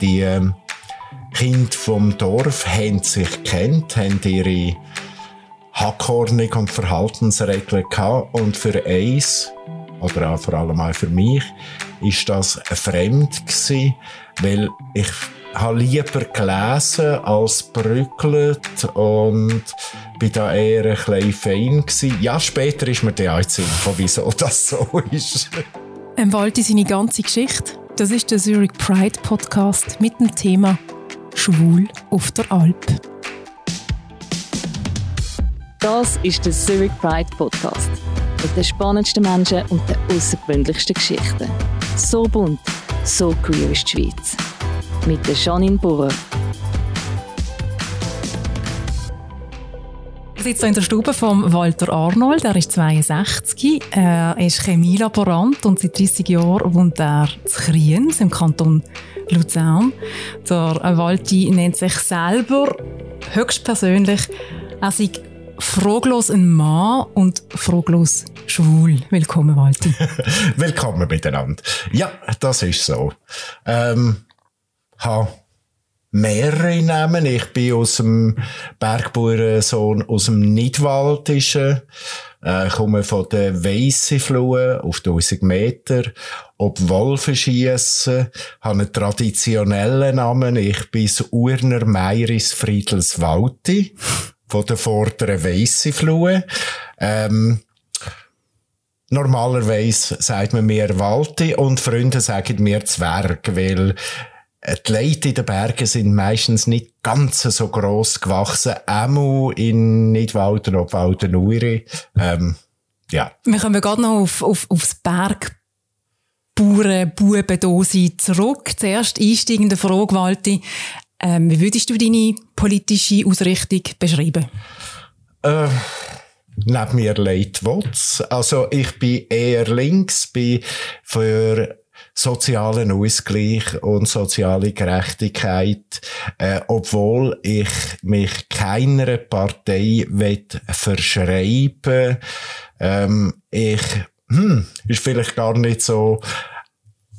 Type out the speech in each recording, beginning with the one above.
Die ähm, Kinder vom Dorf haben sich kennt, haben ihre Hackordnung und Verhaltensregeln gehabt und für eins oder auch vor allem auch für mich ist das fremd gewesen, weil ich habe lieber gelesen als brückelt und bin da eher ein bisschen fein. Ja, später ist mir der Einzige, wieso das so ist. Ähm, Walti seine ganze Geschichte. Das ist der Zurich Pride Podcast mit dem Thema Schwul auf der Alp. Das ist der Zurich Pride Podcast mit den spannendsten Menschen und den außergewöhnlichsten Geschichten. So bunt, so queer ist die Schweiz mit der Janine Burrer. Ich sitze in der Stube von Walter Arnold. Er ist 62. Er ist Chemielaborant und seit 30 Jahren wohnt er zu Kriens im Kanton Luzern. Der Walti nennt sich selber höchstpersönlich, er sei fraglos ein Mann und fraglos schwul. Willkommen, Walti. Willkommen miteinander. Ja, das ist so. Ähm, habe mehrere Namen. Ich bin aus dem Bergbauernsohn aus dem Nidwaldischen, äh, komme von der Weisseflue auf 1000 Meter, ob Wolfen schiessen, habe einen traditionellen Namen. Ich bin das Urner Meiris Friedels Walti, von der vorderen Weisseflue. Ähm, Normalerweise sagt man mir Walti und Freunde sagen mir Zwerg, weil die Leute in den Bergen sind meistens nicht ganz so gross gewachsen. Auch in Nidwalden, Obwalden, Uri. Ähm, ja. Wir kommen gerade noch auf, auf, aufs Berg. Bauern, Buben, zurück. Zuerst einsteigende Frage, Walti. Ähm, wie würdest du deine politische Ausrichtung beschreiben? Äh, neben mir leid Wotz. Also ich bin eher links, bin für sozialen Ausgleich und soziale Gerechtigkeit, äh, obwohl ich mich keiner Partei verschreiben ähm, Ich, hm, ist vielleicht gar nicht so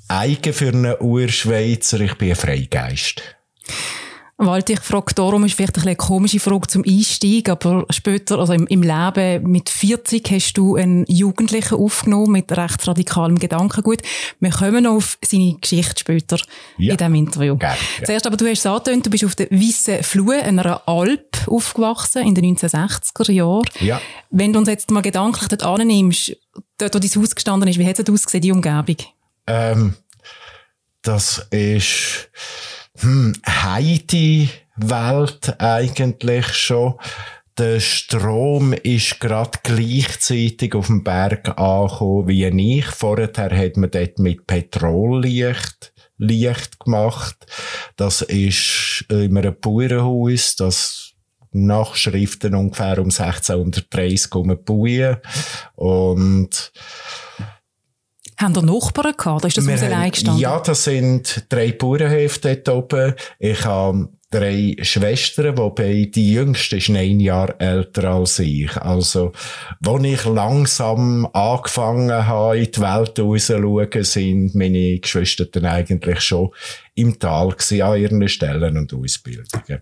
eigen für einen Urschweizer, ich bin ein Freigeist. Walter, ich frage darum, ist vielleicht eine komische Frage zum Einstieg, aber später, also im, im, Leben mit 40 hast du einen Jugendlichen aufgenommen mit rechtsradikalem Gedankengut. Wir kommen noch auf seine Geschichte später ja. in diesem Interview. Gerne, ja. Zuerst aber, du hast es angetönt, du bist auf der Weissen Flue, einer Alp, aufgewachsen in den 1960er Jahren. Ja. Wenn du uns jetzt mal gedanklich dort annimmst, dort, wo dein Haus gestanden ist, wie hat es ausgesehen, die Umgebung? Ähm, das ist hm, Heidi-Welt eigentlich schon. Der Strom ist gerade gleichzeitig auf dem Berg angekommen wie ich. Vorher hat man dort mit Petrollicht Licht gemacht. Das ist in einem Bauernhaus, das Nachschriften ungefähr um 1630 um Buie. Und haben ihr Nachbarn gehabt? Ist das Haus allein gestanden? Ja, das sind drei Bauernhöfe dort oben. Ich habe drei Schwestern, wobei die jüngste ist ein Jahr älter als ich. Also, als ich langsam angefangen habe, in die Welt rauszuschauen, sind meine Geschwister dann eigentlich schon im Tal gewesen, an ihren Stellen und Ausbildungen.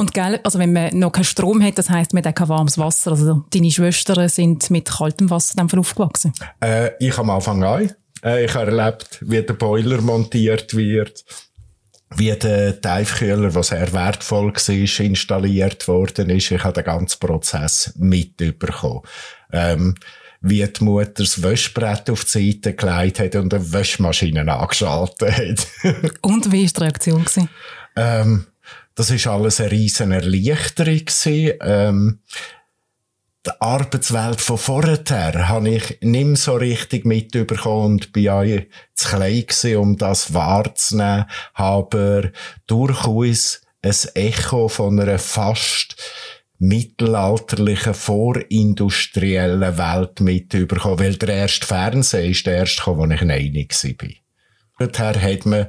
Und gell, also wenn man noch keinen Strom hat, das heisst, man hat kein warmes Wasser. Also deine Schwestern sind mit kaltem Wasser dann aufgewachsen? Äh, ich am Anfang an. Äh, ich habe erlebt, wie der Boiler montiert wird, wie der Teifkühler, was sehr wertvoll war, installiert worden ist. Ich habe den ganzen Prozess mitbekommen. Ähm, wie die Mutter das Wäschbrett auf die Seite gelegt hat und eine Wäschmaschine angeschaltet hat. und wie war die Reaktion? Ähm, das ist alles eine riesen Erleichterung Ähm, die Arbeitswelt von vorher habe ich nicht mehr so richtig mitbekommen und bin ja zu klein gewesen, um das wahrzunehmen, aber durchaus ein Echo von einer fast mittelalterlichen, vorindustriellen Welt mitbekommen, weil der erste Fernseher ist der erste, wo ich einig war. Vorher hat man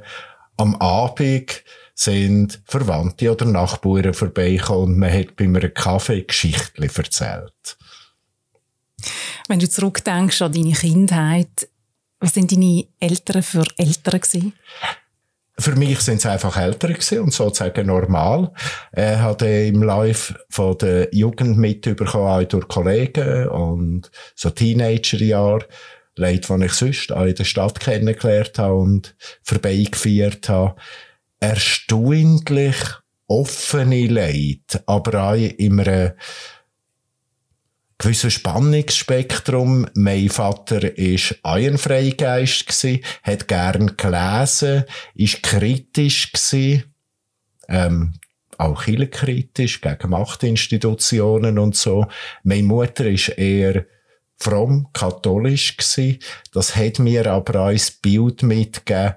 am Abend sind Verwandte oder Nachbarn vorbeigekommen und man hat bei einem Kaffee Geschichten erzählt. Wenn du zurückdenkst an deine Kindheit, was sind deine Eltern für Eltern gewesen? für mich sind es einfach Ältere gewesen und sozusagen normal. Er hat im Live von der Jugend mitbekommen, auch durch Kollegen und so Teenagerjahre. Leute, die ich sonst auch in der Stadt kennengelernt habe und vorbeigeführt habe. Erstaunlich offene Leute, aber auch in einem gewissen Spannungsspektrum. Mein Vater war auch ein Freigeist hat gern gelesen, ist kritisch ähm, auch kritisch gegen Machtinstitutionen und so. Meine Mutter ist eher fromm, katholisch. Das hat mir aber auch ein Bild mitgegeben,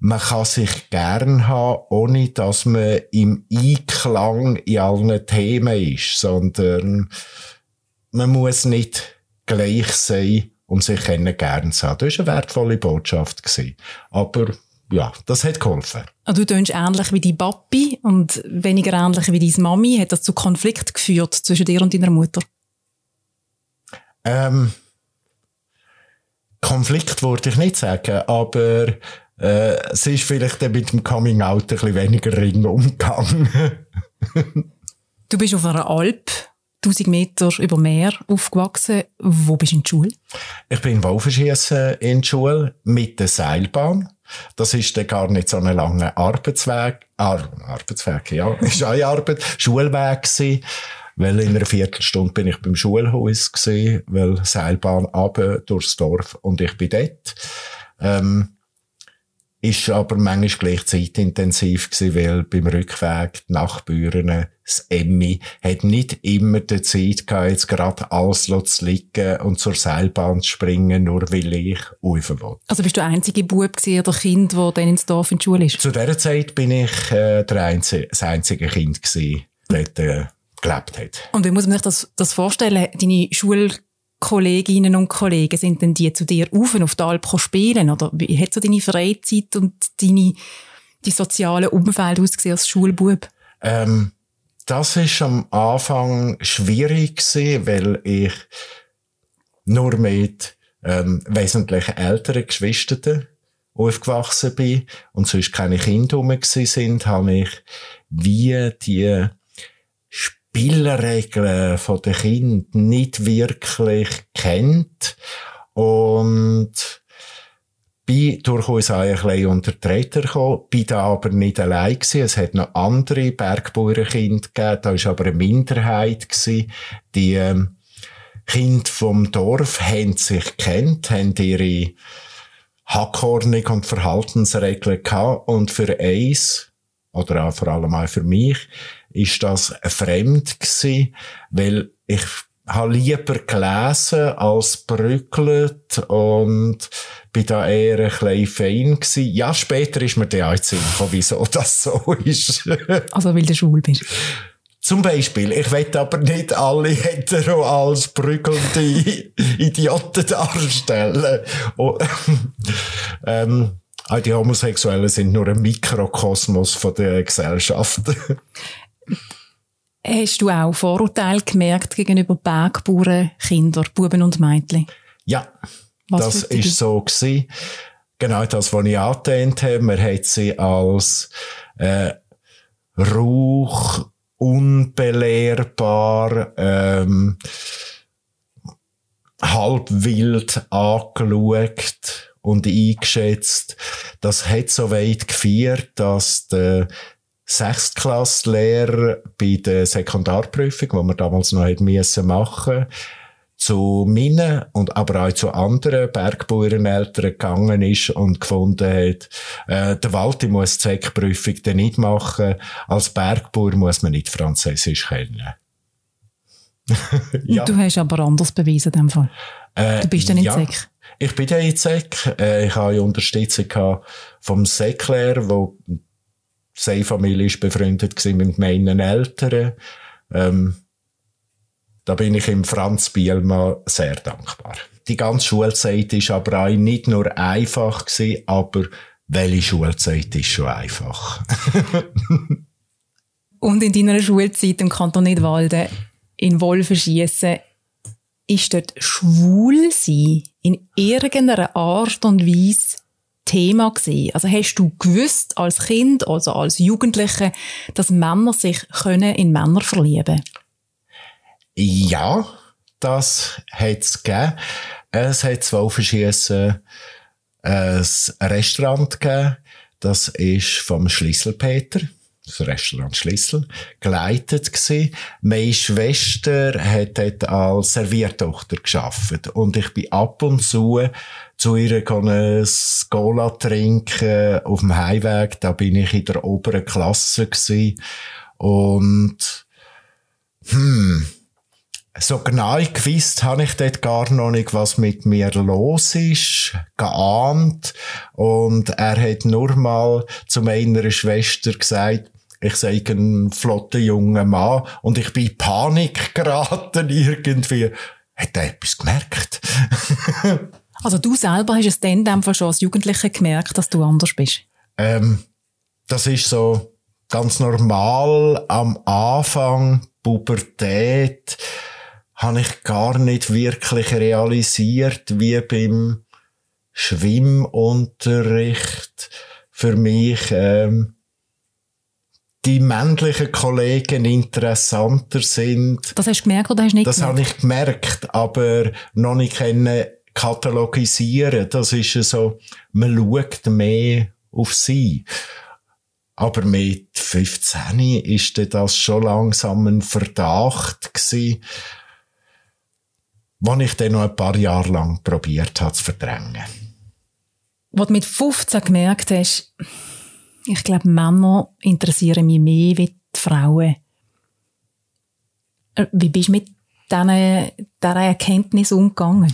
man kann sich gern haben, ohne dass man im Einklang in allen Themen ist, sondern man muss nicht gleich sein, um sich gern zu haben. Das war eine wertvolle Botschaft. Gewesen. Aber ja, das hat geholfen. Also, du tönst ähnlich wie die Papi und weniger ähnlich wie deine Mami. Hat das zu Konflikt geführt zwischen dir und deiner Mutter? Ähm, Konflikt würde ich nicht sagen, aber äh, es ist vielleicht mit dem Coming Out ein bisschen weniger ring umgegangen. du bist auf einer Alp 1000 Meter über Meer aufgewachsen. Wo bist du in der Schule? Ich bin Wolfenschiessen in der Schule mit der Seilbahn. Das ist dann gar nicht so ein langer Arbeitsweg. Ar Arbeitsweg, ja. ist eine Arbeit. Schulweg gewesen. Weil in einer Viertelstunde bin ich beim Schulhaus gewesen, weil Seilbahn ab durchs Dorf und ich bin dort. Ähm, ist aber manchmal gleich zeitintensiv gewesen, weil beim Rückweg die Nachbüren, das Emmy, hat nicht immer die Zeit gehabt, jetzt gerade alles zu liegen und zur Seilbahn zu springen, nur weil ich rauf wollte. Also bist du der einzige Bub gewesen, oder Kind, der dann ins Dorf in die Schule ist? Zu dieser Zeit bin ich äh, der einzige, das einzige Kind gewesen, dort äh, gelebt hat. Und wie muss man sich das, das vorstellen? Deine Schul Kolleginnen und Kollegen, sind denn die zu dir auf auf die Alp spielen? Oder wie hat so deine Freizeit und deine, die soziale Umfeld ausgesehen als Schulbub? Ähm, das ist am Anfang schwierig gewesen, weil ich nur mit ähm, wesentlich älteren Geschwistern aufgewachsen bin und sonst keine Kinder rum sind, habe ich wie die Spielregeln von den Kindern nicht wirklich kennt und bin durchaus auch ein bisschen unter die Räder gekommen, bin da aber nicht allein gewesen. Es hat noch andere Bergbauernkinder gegeben, da war aber eine Minderheit gewesen. Die ähm, Kinder vom Dorf haben sich kennt, haben ihre Hackordnung und Verhaltensregeln gehabt und für eins, oder auch vor allem auch für mich, ist das fremd gewesen, weil ich habe lieber gelesen als brückelt und bin da eher ein bisschen fein gewesen. Ja, später ist mir der gekommen, wieso das so ist. also, weil du schwul bist. Zum Beispiel, ich will aber nicht alle hetero als brügelnde Idioten darstellen. Oh, ähm, die Homosexuellen sind nur ein Mikrokosmos von der Gesellschaft. Hast du auch Vorurteile gemerkt gegenüber Bergbauern, Kinder, Buben und Mädchen? Ja, was das ist so gewesen. Genau das, was ich angetönt habe. Man hat sie als äh, Rauch, unbelehrbar, ähm, halb wild angeschaut und eingeschätzt. Das hat so weit geführt, dass der Sechstklasslehrer bei der Sekundarprüfung, die wir damals noch hätten müssen machen, zu meinen und aber auch zu anderen Bergbauerneltern gegangen ist und gefunden hat, äh, der Walti muss die Sekprüfung dann nicht machen. Als Bergbauer muss man nicht Französisch kennen. ja. Du hast aber anders bewiesen in dem Fall. Äh, du bist dann in ja, Sek. Ich bin dann in Sek. Äh, ich habe Unterstützung vom Seklehrer, der seine Familie ist befreundet mit meinen Eltern. Ähm, da bin ich ihm Franz Bielmann sehr dankbar. Die ganze Schulzeit ist aber auch nicht nur einfach gewesen, aber welche Schulzeit ist schon einfach? Und in deiner Schulzeit im Kanton Nidwalden in Wolfenschiessen ist dort schwul in irgendeiner Art und Weise Thema gewesen? Also hast du gewusst als Kind, also als Jugendliche, dass Männer sich können in Männer verlieben? Ja, das hat es gegeben. Es hat zwei verschiedene ein Restaurant gegeben. Das ist vom Schlüsselpeter das Restaurant Schlüssel, geleitet gewesen. Meine Schwester hat dort als Serviertochter geschafft und ich bin ab und zu zu ihr ein Cola trinken auf dem Heimweg. Da bin ich in der oberen Klasse gewesen. und hm, so genau gewusst habe ich dort gar noch nicht, was mit mir los ist, geahnt. Und er hat nur mal zu meiner Schwester gesagt, ich sei ein flotter junger Mann und ich bin in Panik geraten irgendwie. Hat er etwas gemerkt? also du selber hast es dann in schon als Jugendlicher gemerkt, dass du anders bist? Ähm, das ist so ganz normal am Anfang Pubertät habe ich gar nicht wirklich realisiert, wie beim Schwimmunterricht für mich ähm, die männlichen Kollegen interessanter sind. Das hast du gemerkt oder hast du nicht Das gemerkt? habe ich gemerkt, aber noch nicht können katalogisieren. Das ist so, man schaut mehr auf sie. Aber mit 15 ist das schon langsam ein Verdacht gewesen, den ich dann noch ein paar Jahre lang probiert habe zu verdrängen. Was du mit 15 gemerkt hast, ich glaube, Männer interessieren mich mehr wie die Frauen. Äh, wie bist du mit dieser Erkenntnis umgegangen?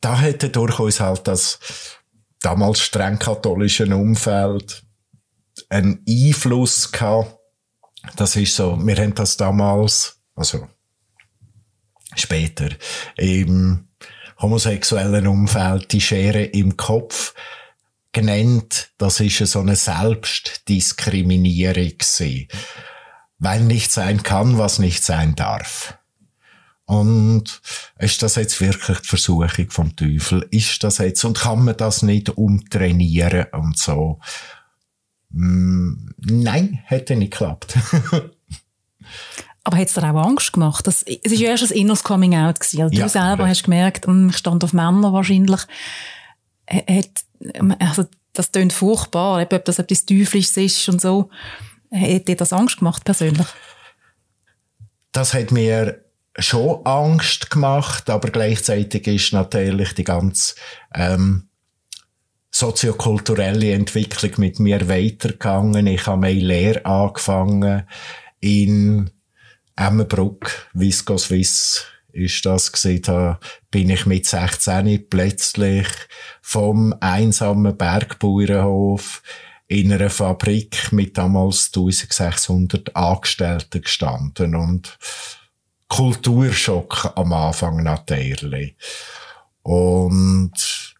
Da hätte durchaus halt das damals streng katholische Umfeld einen Einfluss gehabt. Das ist so, wir haben das damals, also später, im homosexuellen Umfeld die Schere im Kopf genannt, das ist so eine Selbstdiskriminierung gewesen. Weil nicht sein kann, was nicht sein darf. Und ist das jetzt wirklich die Versuchung vom Teufel? Ist das jetzt, und kann man das nicht umtrainieren und so? Mm, nein, hätte nicht geklappt. Aber hat es dir auch Angst gemacht? Das, es ist ja erst ein inneres Coming Out gewesen. Also ja, du selber hast gemerkt, hm, ich stand auf Männer wahrscheinlich. Hat, also, das klingt furchtbar, ob das etwas Teuflisches ist und so. Hat dir das Angst gemacht, persönlich? Das hat mir schon Angst gemacht, aber gleichzeitig ist natürlich die ganze ähm, soziokulturelle Entwicklung mit mir weitergegangen. Ich habe meine Lehre angefangen in Emmenbruck, Visco Swiss ist das gesehen, da bin ich mit 16 plötzlich vom einsamen Bergbauernhof in einer Fabrik mit damals 1600 Angestellten gestanden und Kulturschock am Anfang natürlich. Und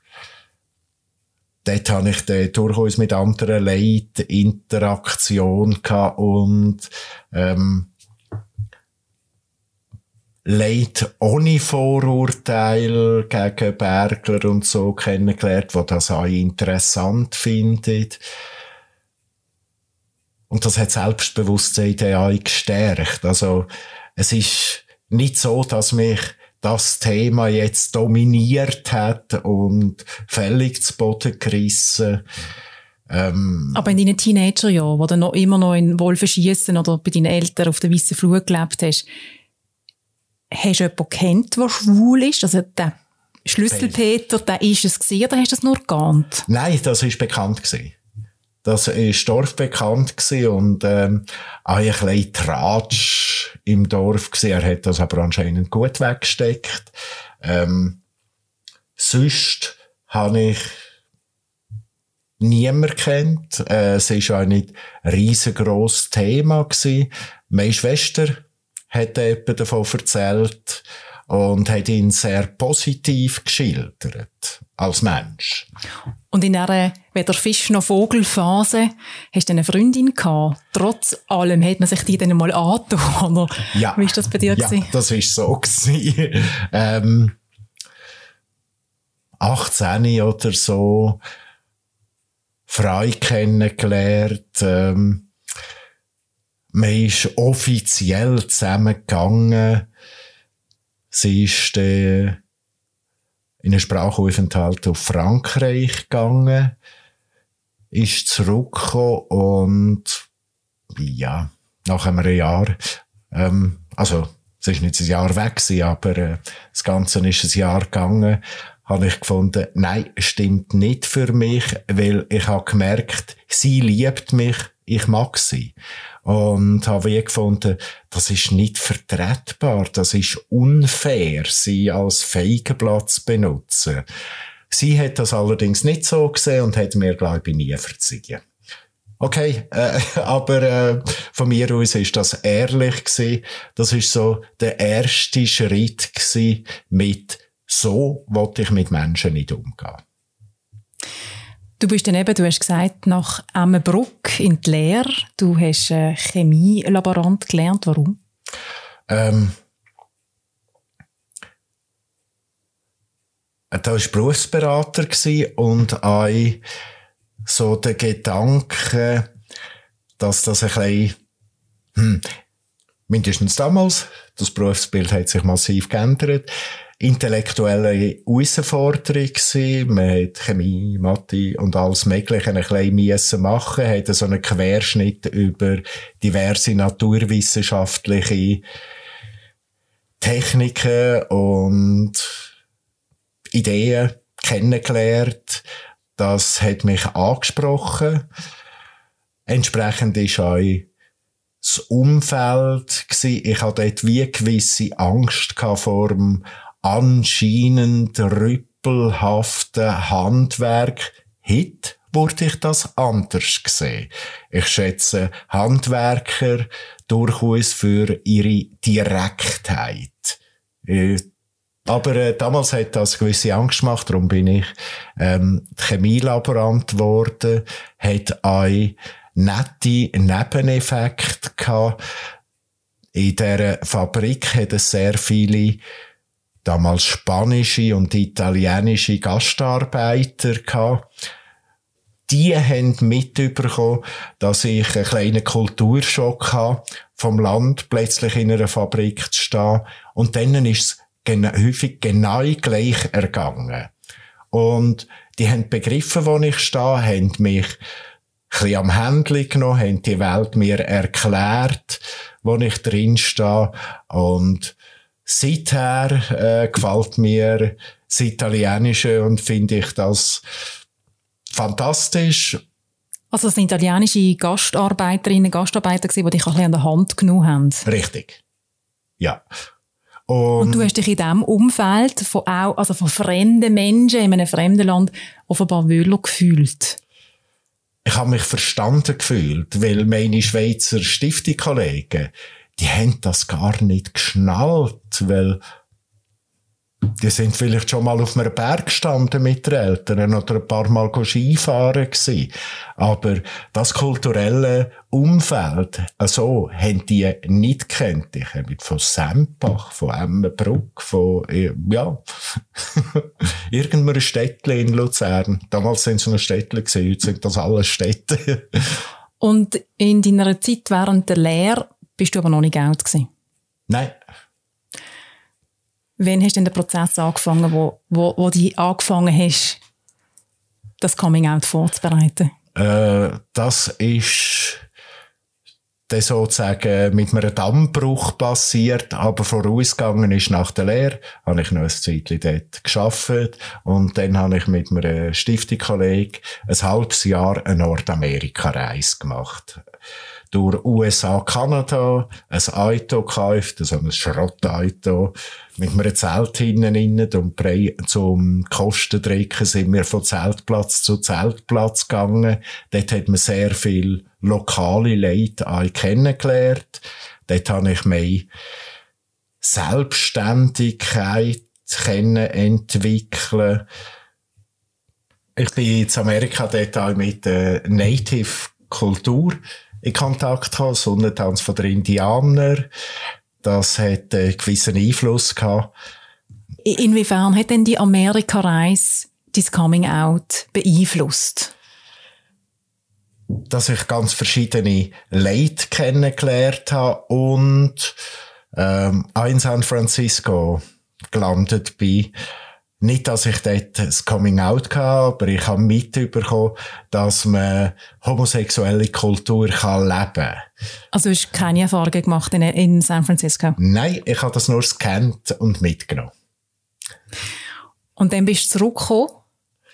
dort habe ich dann durchaus mit anderen Leuten Interaktion gehabt und ähm, Leute ohne Vorurteil gegen Bergler und so kennengelernt, die das auch interessant finden. Und das hat Selbstbewusstsein auch gestärkt. Also, es ist nicht so, dass mich das Thema jetzt dominiert hat und völlig zu Boden gerissen. Ähm, Aber in deinen Teenagerjahren, wo du noch immer noch in Wolfenschiessen oder bei deinen Eltern auf der Weißen Flur gelebt hast, hast du jemanden kennt, der schwul ist? Also der Schlüsselpeter, der ist es gewesen, oder hast du das nur geahnt? Nein, das ist bekannt gewesen. Das ist dorfbekannt gewesen und ähm, auch ein bisschen Tratsch im Dorf gewesen. Er hat das aber anscheinend gut weggesteckt. Ähm, sonst habe ich niemand kennt. Äh, es ist auch nicht ein riesengroßes Thema gewesen. Meine Schwester hat jemand davon erzählt und hat ihn sehr positiv geschildert als Mensch. Und in dieser weder Fisch noch Vogelphase hast du eine Freundin gehabt. Trotz allem hat man sich die dann mal angetan, oder? Ja. Wie ist das bei dir ja, gewesen? das ist so gewesen. ähm, 18 oder so Frau kennengelernt. Ähm, man ist offiziell zusammengegangen. Sie ist äh, in einen Sprachaufenthalt auf Frankreich gegangen, ist zurückgekommen und ja, nach einem Jahr, ähm, also es ist nicht ein Jahr weg gewesen, aber äh, das Ganze ist ein Jahr gegangen, habe ich gefunden, nein, stimmt nicht für mich, weil ich habe gemerkt, sie liebt mich, ich mag sie. Und habe wie gefunden, das ist nicht vertretbar, das ist unfair, sie als Feigenplatz benutzen. Sie hat das allerdings nicht so gesehen und hat mir, glaube ich, nie verziehen. Okay, äh, aber äh, von mir aus ist das ehrlich gewesen. Das ist so der erste Schritt gewesen mit so wollte ich mit Menschen nicht umgehen. Du bist dann eben, du hast gesagt, nach Emmenbruck in die Lehre. Du hast äh, Chemielaborant gelernt. Warum? Ähm, da war Berufsberater und auch so der Gedanke, dass das ein bisschen, hm, mindestens damals, das Berufsbild hat sich massiv geändert, intellektuelle Herausforderung gewesen. Man hat Chemie, Mathe und alles Mögliche ein bisschen müssen machen, hat so einen Querschnitt über diverse naturwissenschaftliche Techniken und Ideen kennengelernt. Das hat mich angesprochen. Entsprechend ist auch das Umfeld gewesen. Ich hatte dort wie gewisse Angst vor dem anscheinend rüppelhaften Handwerk. Heute wurde ich das anders gesehen. Ich schätze Handwerker durchaus für ihre Direktheit. Äh, aber äh, damals hat das gewisse Angst gemacht, darum bin ich ähm, Chemielaborant geworden, hat auch nette Nebeneffekte gehabt. In dieser Fabrik hat es sehr viele damals spanische und italienische Gastarbeiter gehabt. Die haben mitbekommen, dass ich einen kleinen Kulturschock hatte, vom Land plötzlich in einer Fabrik zu stehen. Und dann ist es häufig genau gleich ergangen. Und die haben begriffen, wo ich stehe, haben mich ein bisschen am Händchen genommen, haben die Welt mir erklärt, wo ich drin stehe. Und seither äh, gefällt mir das Italienische und finde ich das fantastisch. Also das sind italienische Gastarbeiterinnen, Gastarbeiter die dich ein bisschen an der Hand genommen haben. Richtig. Ja. Und, und, du hast dich in diesem Umfeld von, auch, also von fremden Menschen in einem fremden Land offenbar wohler gefühlt. Ich habe mich verstanden gefühlt, weil meine Schweizer Stiftungskollegen, die haben das gar nicht geschnallt, weil die sind vielleicht schon mal auf einem Berg gestanden mit den Eltern oder ein paar Mal Skifahren gewesen. Aber das kulturelle Umfeld, also, haben die nicht kennt. Ich habe von Sempach, von Emmenbruck, von, ja, irgendeinem Städtchen in Luzern. Damals sind es noch Städtchen gewesen, heute sind das alles Städte. Und in deiner Zeit während der Lehre bist du aber noch nicht alt gewesen? Nein. Wann hast du denn den Prozess angefangen, wo, wo, wo du angefangen hast, das Coming-out vorzubereiten? Äh, das ist dann sozusagen mit einem Dammbruch passiert, aber vorausgegangen ist nach der Lehre, habe ich noch ein Zeitchen dort gearbeitet und dann habe ich mit einem Stiftungskollegen ein halbes Jahr eine Nordamerika-Reise gemacht durch USA, Kanada ein Auto gekauft, also ein Schrottauto, mit einem Zelt hinten innen, um zum Kostendrücken sind wir von Zeltplatz zu Zeltplatz gegangen. Dort hat man sehr viel lokale Leute kennengelernt. Dort habe ich meine Selbstständigkeit kennen, entwickeln. Ich bin in Amerika dort auch mit der Native Kultur in Kontakt gehabt, Sonnentanz von den Indianern. Das hat einen gewissen Einfluss gehabt. Inwiefern hat denn die Amerika-Reise dein Coming-out beeinflusst? dass ich ganz verschiedene Leute kennengelernt habe und ähm, auch in San Francisco gelandet bin. Nicht, dass ich dort das Coming Out hatte, aber ich habe mitbekommen, dass man homosexuelle Kultur kann leben kann. Also hast du keine Erfahrungen gemacht in, in San Francisco? Nein, ich habe das nur gescannt und mitgenommen. Und dann bist du zurückgekommen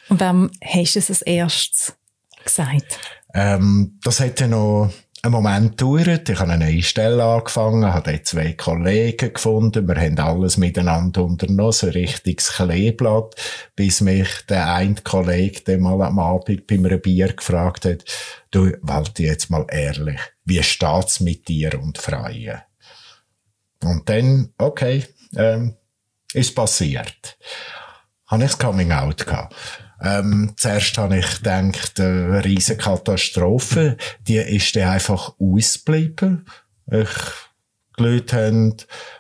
und wem hast du es als erstes gesagt? Ähm, das hat dann noch einen Moment gedauert. Ich habe eine neue Stelle angefangen, habe dort zwei Kollegen gefunden. Wir haben alles miteinander unternommen, so ein richtiges Kleeblatt, bis mich der eine Kollege dann mal am Abend bei einem Bier gefragt hat, du, Walti, jetzt mal ehrlich, wie steht's mit dir und Freien? Und dann, okay, ähm, ist passiert. Habe ich das Coming Out gehabt. Ähm, zuerst habe ich gedacht, eine riesige Katastrophe. Die ist dann einfach ausgeblieben. Ich, die Leute haben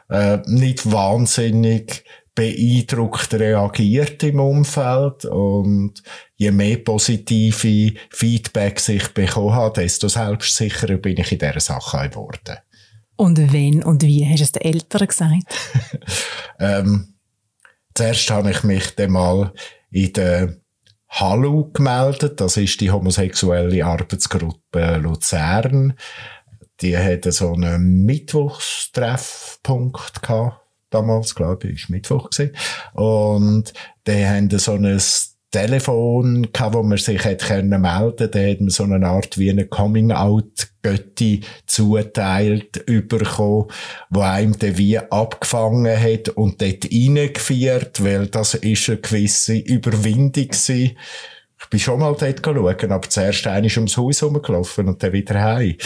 äh, nicht wahnsinnig beeindruckt reagiert im Umfeld und je mehr positive Feedbacks ich bekommen habe, desto selbstsicherer bin ich in dieser Sache geworden. Und wenn und wie hast du es den Eltern gesagt? ähm, zuerst habe ich mich dann mal in der Hallo gemeldet. Das ist die homosexuelle Arbeitsgruppe Luzern. Die hatte so einen Mittwochstreffpunkt gehabt. Damals, glaube ich, ist Mittwoch gewesen. Und die haben so ein Telefon gehabt, wo man sich hätte können melden. Da hat man so eine Art wie eine Coming-out-Götti zuteilt bekommen, wo einem dann wie abgefangen hat und dort reingeführt, weil das ist eine gewisse Überwindung gewesen. Ich bin schon mal dort schauen, aber zuerst einmal ums Haus herumgelaufen und dann wieder heim.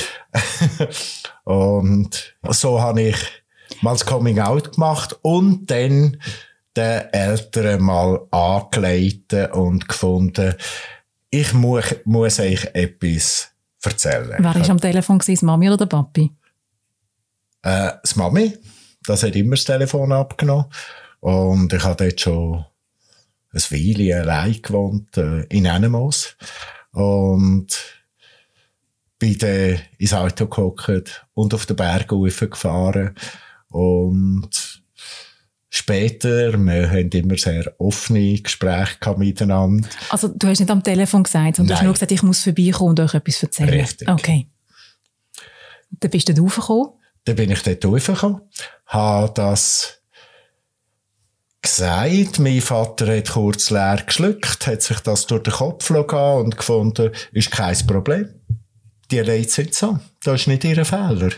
und so habe ich mal das Coming Out gemacht und dann den Eltern mal angeleitet und gefunden, ich muss, muss euch etwas erzählen. Wer war am Telefon? Das Mami oder der Papi? Äh, das Mami. Das hat immer das Telefon abgenommen. Und ich habe dort schon ein Weile allein gewohnt, äh, in Enemos. Und bin dann ins Auto gehockt und auf den Berg gefahren. Und später, wir haben immer sehr offene Gespräche miteinander. Also du hast nicht am Telefon gesagt, sondern du hast nur gesagt, ich muss vorbeikommen und euch etwas erzählen. Richtig. Okay. Dann bist du dort raufgekommen? Dann bin ich dort raufgekommen, habe das gesagt. Mein Vater hat kurz leer geschluckt, hat sich das durch den Kopf gegangen und gefunden, ist kein Problem. Die Leute sind so. Das ist nicht ihr Fehler.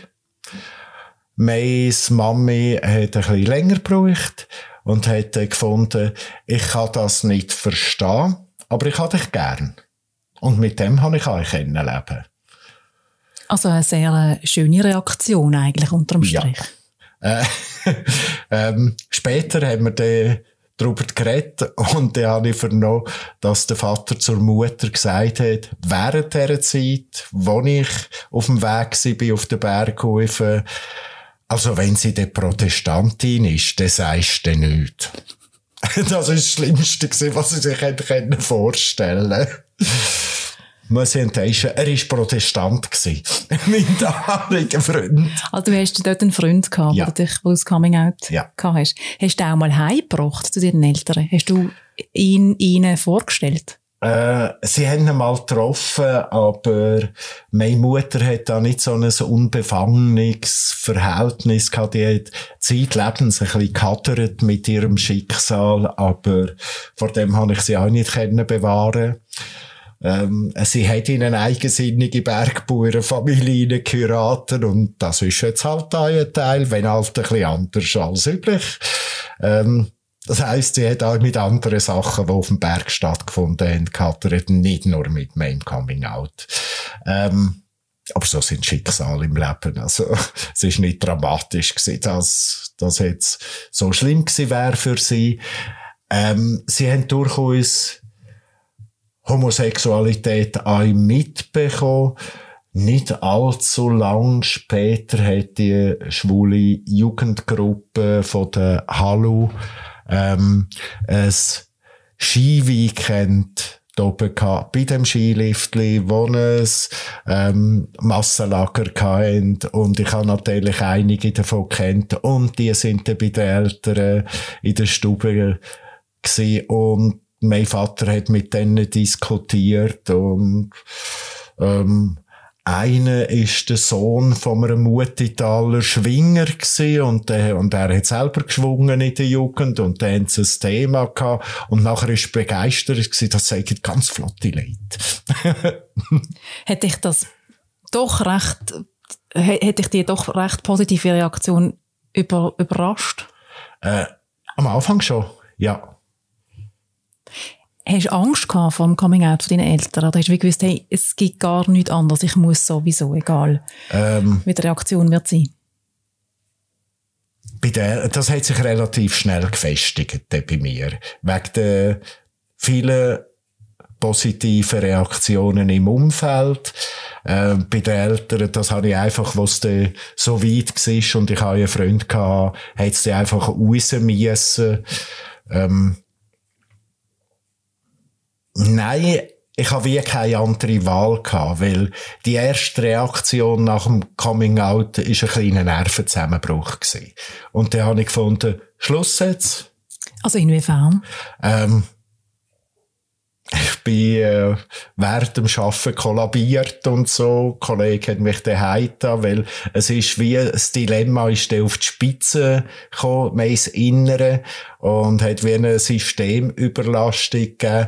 Meine Mami hat ein bisschen länger gebraucht und hat gefunden, ich kann das nicht verstehen, aber ich habe dich gern. Und mit dem habe ich euch kennenlernen. Also eine sehr äh, schöne Reaktion eigentlich unterm Strich. Ja. Äh, ähm, später haben wir dann darüber geredet und dann habe ich vernommen, dass der Vater zur Mutter gesagt hat, während dieser Zeit, wo ich auf dem Weg war, auf den Berghöfen, also wenn sie der Protestantin ist, dann sagst du nichts. das war das Schlimmste, was sie sich hätte vorstellen können. Muss ich enttäuschen, er war Protestant. mein damaliger Freund. Also du hast dort einen Freund gehabt, ja. der dich aus Coming Out ja. gehabt hast. Hast du auch mal heimgebracht zu deinen Eltern? Hast du ihn ihnen vorgestellt? Äh, sie haben ihn mal getroffen, aber meine Mutter hat da nicht so ein unbefangenes Verhältnis gehabt. Die hat zeitlebens ein bisschen gehadert mit ihrem Schicksal, aber vor dem habe ich sie auch nicht können bewahren ähm, sie hat in eine eigensinnige Bergbauernfamilie geheiratet und das ist jetzt halt ein Teil, wenn halt ein bisschen anders als üblich. Ähm, das heisst, sie hat auch mit anderen Sachen, die auf dem Berg stattgefunden haben, gehattert, nicht nur mit meinem Coming Out. Ähm, aber so sind Schicksale im Leben. Also, es ist nicht dramatisch gewesen, dass das jetzt so schlimm gewesen wäre für sie. Ähm, sie haben durchaus Homosexualität auch mitbekommen. Nicht allzu lang später hat die schwule Jugendgruppe von der Hallo ähm, ein Skiweekend oben gehabt, bei dem Skiliftli, wo es ähm, Massenlager hatten. Und ich habe natürlich einige davon kennt. Und die sind dann bei den Eltern in der Stube gewesen. Und mein Vater hat mit denen diskutiert und ähm, einer ist der Sohn von einem Mutitaler Schwinger gewesen und, der, und er hat selber geschwungen in der Jugend und dann haben sie ein Thema gehabt und nachher ist er begeistert gewesen, das sagen ganz flotte Leute. hätte ich das doch recht, hätte ich die doch recht positive Reaktion über, überrascht? Äh, am Anfang schon, ja. Hast du Angst gehabt vor dem Coming-out von deinen Eltern? Oder hast du gewusst, hey, es gibt gar nichts anderes, ich muss sowieso, egal ähm, wie die Reaktion wird sein? Bei der, das hat sich relativ schnell gefestigt bei mir. Wegen der vielen positiven Reaktionen im Umfeld. Äh, bei den Eltern, das habe ich einfach, was es so weit war und ich hatte einen Freund gehabt, hat es einfach raus müssen. Ähm, Nein, ich habe wie keine andere Wahl gehabt, weil die erste Reaktion nach dem Coming Out ist ein kleiner Nervenzusammenbruch gewesen. Und dann habe ich gefunden, Schluss jetzt. Also inwiefern? Ähm, ich bin äh, während dem Arbeiten kollabiert und so. Ein Kollege hat mich daheim da, weil es ist wie, das Dilemma ist dann auf die Spitze gekommen, mehr ins Innere und hat wie eine Systemüberlastung gegeben.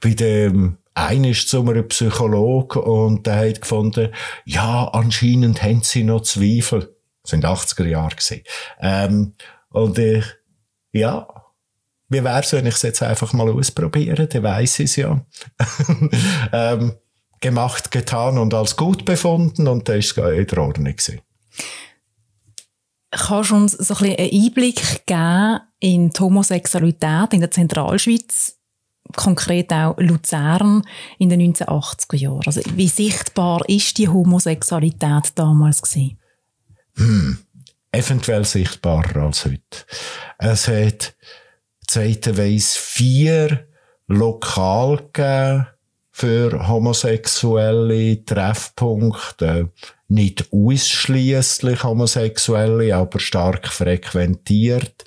Bin dem einer ist zu einem Psychologe und der hat gefunden, ja, anscheinend haben sie noch Zweifel. Das sind 80er Jahre. Ähm, und ich, ja, wie wär's, wenn ich es jetzt einfach mal ausprobiere? Dann weiss ich es ja. ähm, gemacht, getan und als gut befunden und dann ist es in der Ordnung gewesen. Kannst du uns so ein bisschen einen Einblick geben in die Homosexualität in der Zentralschweiz, konkret auch Luzern in den 1980er Jahren? Also wie sichtbar ist die Homosexualität damals gewesen? Hm, eventuell sichtbarer als heute. Es hat zeitenweise vier Lokal gegeben für homosexuelle Treffpunkte. Nicht ausschließlich homosexuelle, aber stark frequentiert.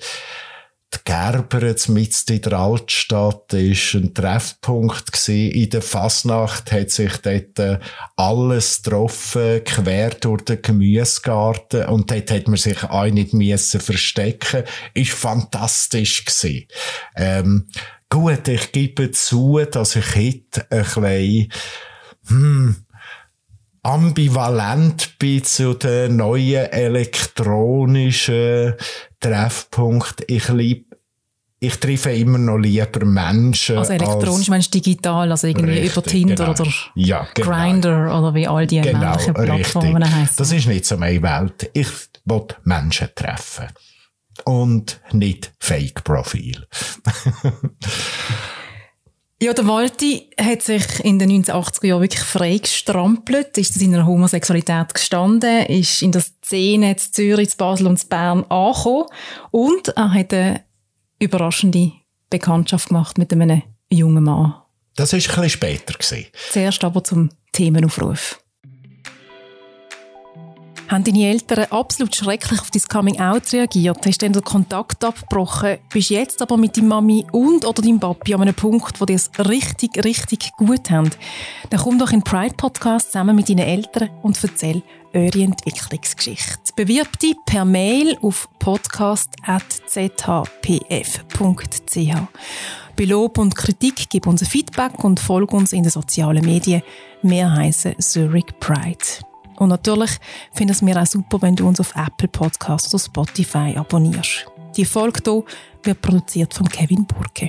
Die Gerber mit in der Altstadt ist ein Treffpunkt gewesen. In der Fasnacht hat sich dort äh, alles getroffen, quer durch den Gemüsegarten. Und dort hat man sich auch nicht müssen verstecken. Ist fantastisch gewesen. Ähm, gut, ich gebe zu, dass ich heute ein bisschen, hm, ambivalent bin zu den neuen elektronischen Treffpunkt. Ich lieb ich treffe immer noch lieber Menschen. Also elektronisch als meinst digital, also irgendwie richtig, über Tinder genau. oder ja, genau. Grinder oder wie all die genau, männlichen Plattformen heißen. Das ist nicht so meine Welt. Ich will Menschen treffen. Und nicht Fake-Profil. Ja, der Walti hat sich in den 1980er Jahren wirklich frei gestrampelt, ist in seiner Homosexualität gestanden, ist in der Szene zu Zürich, zu Basel und zu Bern angekommen und er hat eine überraschende Bekanntschaft gemacht mit einem jungen Mann. Das war ein bisschen später. Zuerst aber zum Themenaufruf haben deine Eltern absolut schrecklich auf dein Coming-out reagiert, hast dann den Kontakt abgebrochen, bist jetzt aber mit deiner Mami und oder deinem Papi an einem Punkt, wo die es richtig, richtig gut haben. Dann komm doch in den Pride-Podcast zusammen mit deinen Eltern und erzähl eure Entwicklungsgeschichte. Bewirb dich per Mail auf podcast.zhpf.ch. Bei Lob und Kritik gib uns Feedback und folge uns in den sozialen Medien. Wir heißen Zurich Pride. Und natürlich finden es mir auch super, wenn du uns auf Apple Podcasts oder Spotify abonnierst. Die Folge hier wird produziert von Kevin Burke.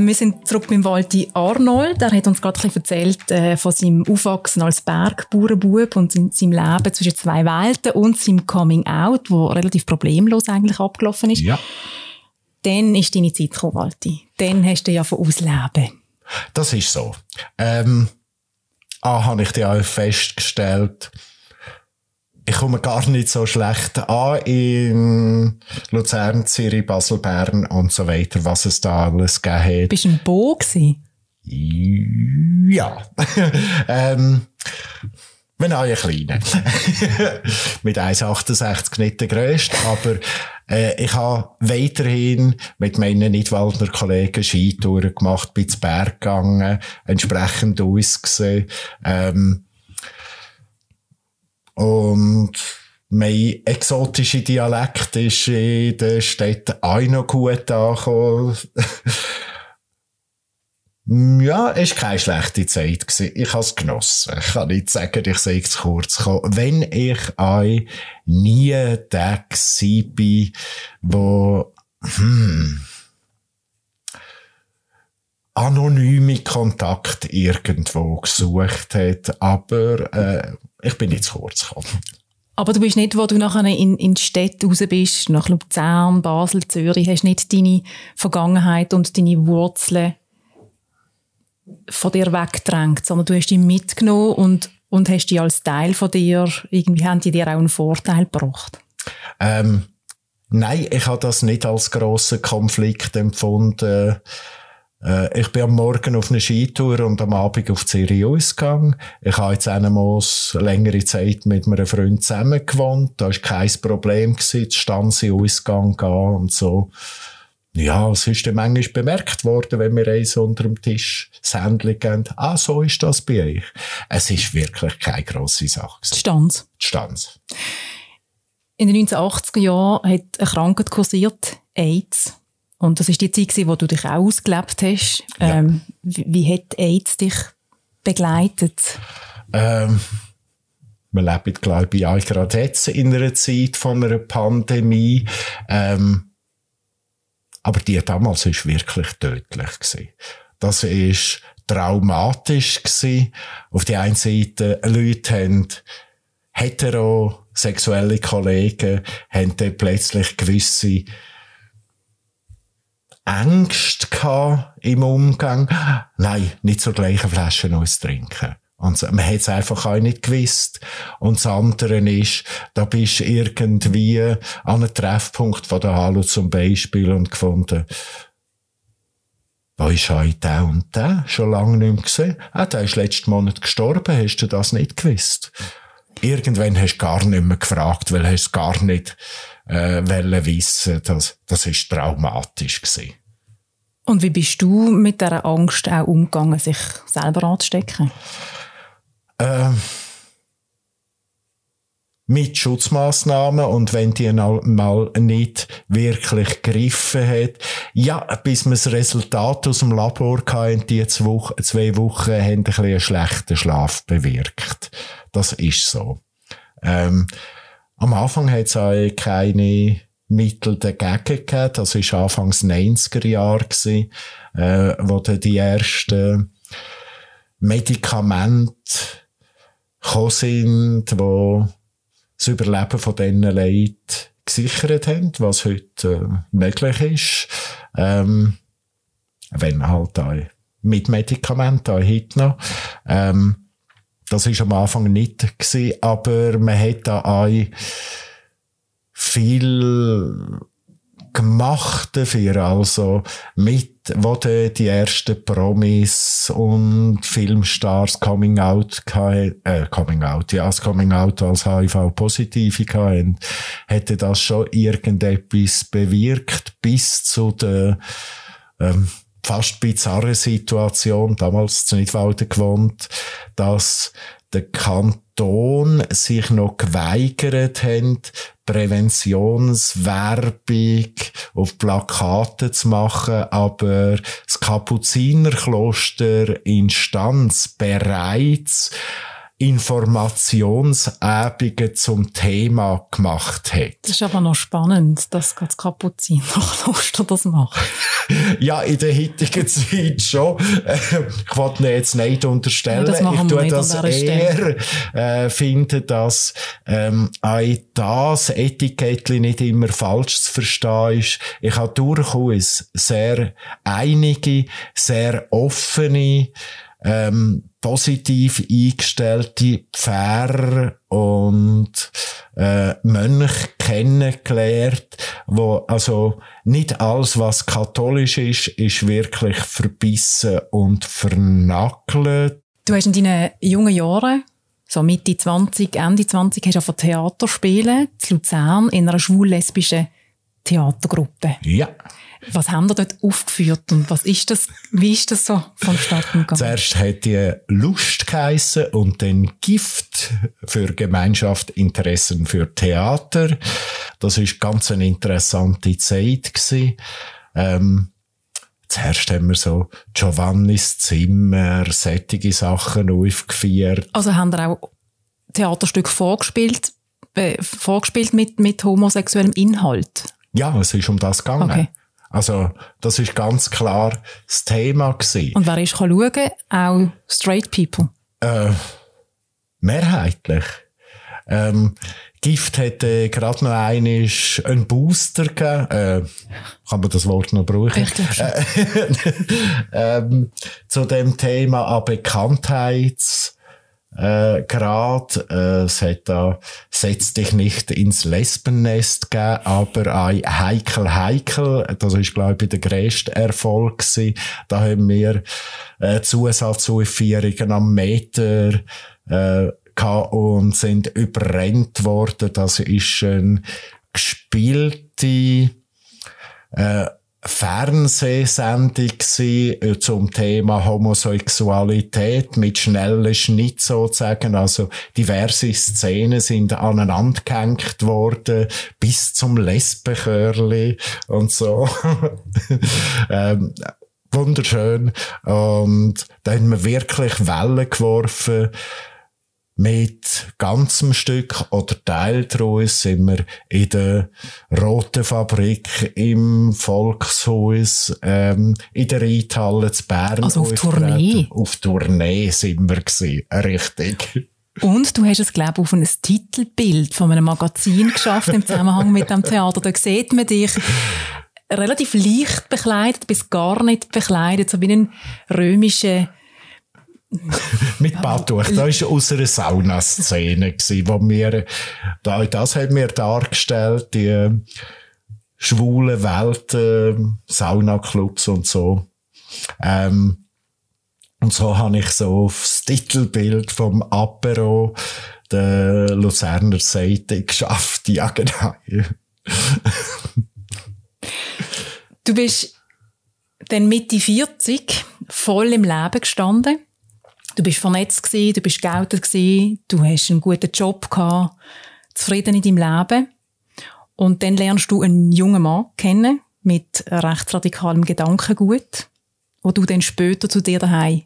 Wir sind zurück beim Walti Arnold. Er hat uns gerade ein bisschen erzählt äh, von seinem Aufwachsen als Bergbauernbub und seinem Leben zwischen zwei Welten und seinem Coming Out, wo relativ problemlos eigentlich abgelaufen ist. Ja. Dann ist deine Zeit gekommen, Walti. Dann hast du ja von ausleben. Das ist so. Ähm, ah, habe ich dir auch festgestellt, ich komme gar nicht so schlecht an in Luzern, Zürich, Basel, Bern und so weiter, was es da alles gegeben hat. Bist du ein Bo gewesen? Ja. ähm, wir haben einen kleinen. mit 1,68 nicht der grösste, aber äh, ich habe weiterhin mit meinen Nidwaldner Kollegen Skitouren gemacht, bin zu Berg gegangen, entsprechend ausgesehen. Ähm, und mein exotischer Dialekt ist in den Städten auch noch gut angekommen. Ja, es war keine schlechte Zeit. Gewesen. Ich habe es genossen. Ich kann nicht sagen, ich sei zu kurz gekommen. Wenn ich auch nie der bin, wo, hm, anonyme Kontakt irgendwo gesucht hat, aber äh, ich bin nicht zu kurz gekommen. Aber du bist nicht, wo du nachher in, in die Städte raus bist, nach Luzern, Basel, Zürich, hast nicht deine Vergangenheit und deine Wurzeln von dir weggedrängt, sondern du hast die mitgenommen und, und hast die als Teil von dir, irgendwie haben die dir auch einen Vorteil gebracht? Ähm, nein, ich habe das nicht als grossen Konflikt empfunden. Äh, ich bin am Morgen auf eine Skitour und am Abend auf Zürich ausgegangen. Ich habe jetzt einmal längere Zeit mit einem Freund zusammen gewohnt. Da war kein Problem, gewesen, stand sie Ausgang gehen und so. Ja, es ist dann manchmal bemerkt worden, wenn wir eins unter dem Tisch Sändchen geben. Ah, so ist das bei euch. Es ist wirklich keine grosse Sache. Die Stanz. Die Stanz. In den 1980er Jahren hat eine Krankheit kursiert, AIDS. Und das ist die Zeit, wo du dich auch ausgelebt hast. Ja. Ähm, wie, wie hat AIDS dich begleitet? Ähm, wir leben, glaube ich, auch gerade jetzt in einer Zeit von einer Pandemie. Ähm, aber die damals ist wirklich tödlich gewesen. Das ist traumatisch gewesen. Auf die einen Seite, Leute haben heterosexuelle Kollegen, haben dann plötzlich gewisse Ängste im Umgang. Nein, nicht zur gleichen Flasche austrinken. Und man hat es einfach auch nicht gewusst. Und das andere ist, da bist du irgendwie an einem Treffpunkt von der Hallo zum Beispiel und gefunden, wo ist heute der und der? Schon lange nicht mehr gesehen. Ah, der ist letzten Monat gestorben. Hast du das nicht gewusst? Irgendwann hast du gar nicht mehr gefragt, weil hast gar nicht äh, wollen wissen. Das, das ist traumatisch gewesen. Und wie bist du mit dieser Angst auch umgegangen, sich selber anzustecken? Ähm, mit Schutzmaßnahmen und wenn die mal nicht wirklich gegriffen hat, ja, bis man das Resultat aus dem Labor hatte, die zwei Wochen haben ein einen schlechten Schlaf bewirkt. Das ist so. Ähm, am Anfang hat es auch keine Mittel dagegen gehabt. Das war Anfangs 90er Jahre, äh, wo dann die ersten Medikamente gekommen sind, wo das Überleben von diesen Leuten gesichert haben, was heute äh, möglich ist. Ähm, wenn halt auch mit Medikamenten, auch heute noch. Ähm, das ist am Anfang nicht gewesen, aber man hat da auch viel gemacht dafür, also mit, wo die, ersten Promis und Filmstars Coming Out äh, Coming Out, ja, das Coming Out als HIV-Positive hatten, hätte das schon irgendetwas bewirkt bis zu der, ähm, fast bizarre Situation, damals zu Nidwalden gewohnt, dass der Kanton sich noch geweigert hat, Präventionswerbung auf Plakaten zu machen, aber das Kapuzinerkloster Instanz bereits Informationsebenen zum Thema gemacht hat. Das ist aber noch spannend, dass das Kapuzinerkloster das macht. ja, in der heutigen Zeit schon. ich wollte mir jetzt nicht unterstellen. Ja, das ich tue das eher äh, finde, dass ähm, auch das Etikettchen nicht immer falsch zu verstehen ist. Ich habe durchaus sehr einige, sehr offene ähm, positiv eingestellte Pfarrer und äh, Mönch kennengelernt, wo also nicht alles, was katholisch ist, ist wirklich verbissen und vernackelt. Du hast in deinen jungen Jahren, so Mitte 20, Ende 20, hast du auf Theater spielen, zu Luzern, in einer schwul-lesbischen Theatergruppe. Ja. Was haben wir dort aufgeführt und was ist das, wie ist das so vonstatten gegangen? Zuerst hat die Lust geheissen und dann Gift für Gemeinschaft, Interessen für Theater. Das ist ganz eine interessante Zeit gewesen. Ähm, zuerst haben wir so Giovannis Zimmer, sättige Sachen aufgeführt. Also haben wir auch Theaterstück vorgespielt, äh, vorgespielt mit, mit homosexuellem Inhalt? Ja, es ist um das gegangen. Okay. Also, das ist ganz klar das Thema gewesen. Und wer ist kann schauen? Auch straight people? Äh, mehrheitlich. Ähm, Gift hätte gerade noch einisch einen Booster gegeben. Äh, kann man das Wort noch brauchen? Schon. ähm, zu dem Thema an Bekanntheits äh, Grad. Äh, es hat da Setz dich nicht ins Lesbennest gegeben, aber ein Heikel Heikel, das ist glaube ich der grösste Erfolg gewesen. Da haben wir äh, Zusatzaufführungen am Meter äh, und sind überrennt worden. Das ist ein gespielte äh, Fernsehsendung gsi äh, zum Thema Homosexualität mit schnellen Schnitt sozusagen. Also diverse Szenen sind aneinander gehängt worden bis zum Lesbenchörli und so. ähm, wunderschön. Und da haben wir wirklich Wellen geworfen mit ganzem Stück oder Teil daraus sind wir in der Roten Fabrik, im Volkshaus, ähm, in der Reithalle zu Bern. Also auf. Tournee? Auf Tournee sind wir gewesen, richtig. Und du hast es, glaube ich, auf ein Titelbild von einem Magazin geschafft im Zusammenhang mit dem Theater. Da sieht man dich relativ leicht bekleidet, bis gar nicht bekleidet, so wie ein römischer Mit Badtuch. Das war aus einer Saunaszene, gewesen, wo wir, da, das haben wir dargestellt, die schwule Welt, äh, Saunaclubs und so. Ähm, und so habe ich so aufs Titelbild vom Apero der Luzerner Seite geschafft. Ja, genau. Du bist dann Mitte 40 voll im Leben gestanden. Du bist vernetzt gewesen, du bist geoutet gewesen, du hast einen guten Job gehabt, zufrieden in deinem Leben. Und dann lernst du einen jungen Mann kennen mit rechtsradikalem Gedankengut, wo du dann später zu dir daheim,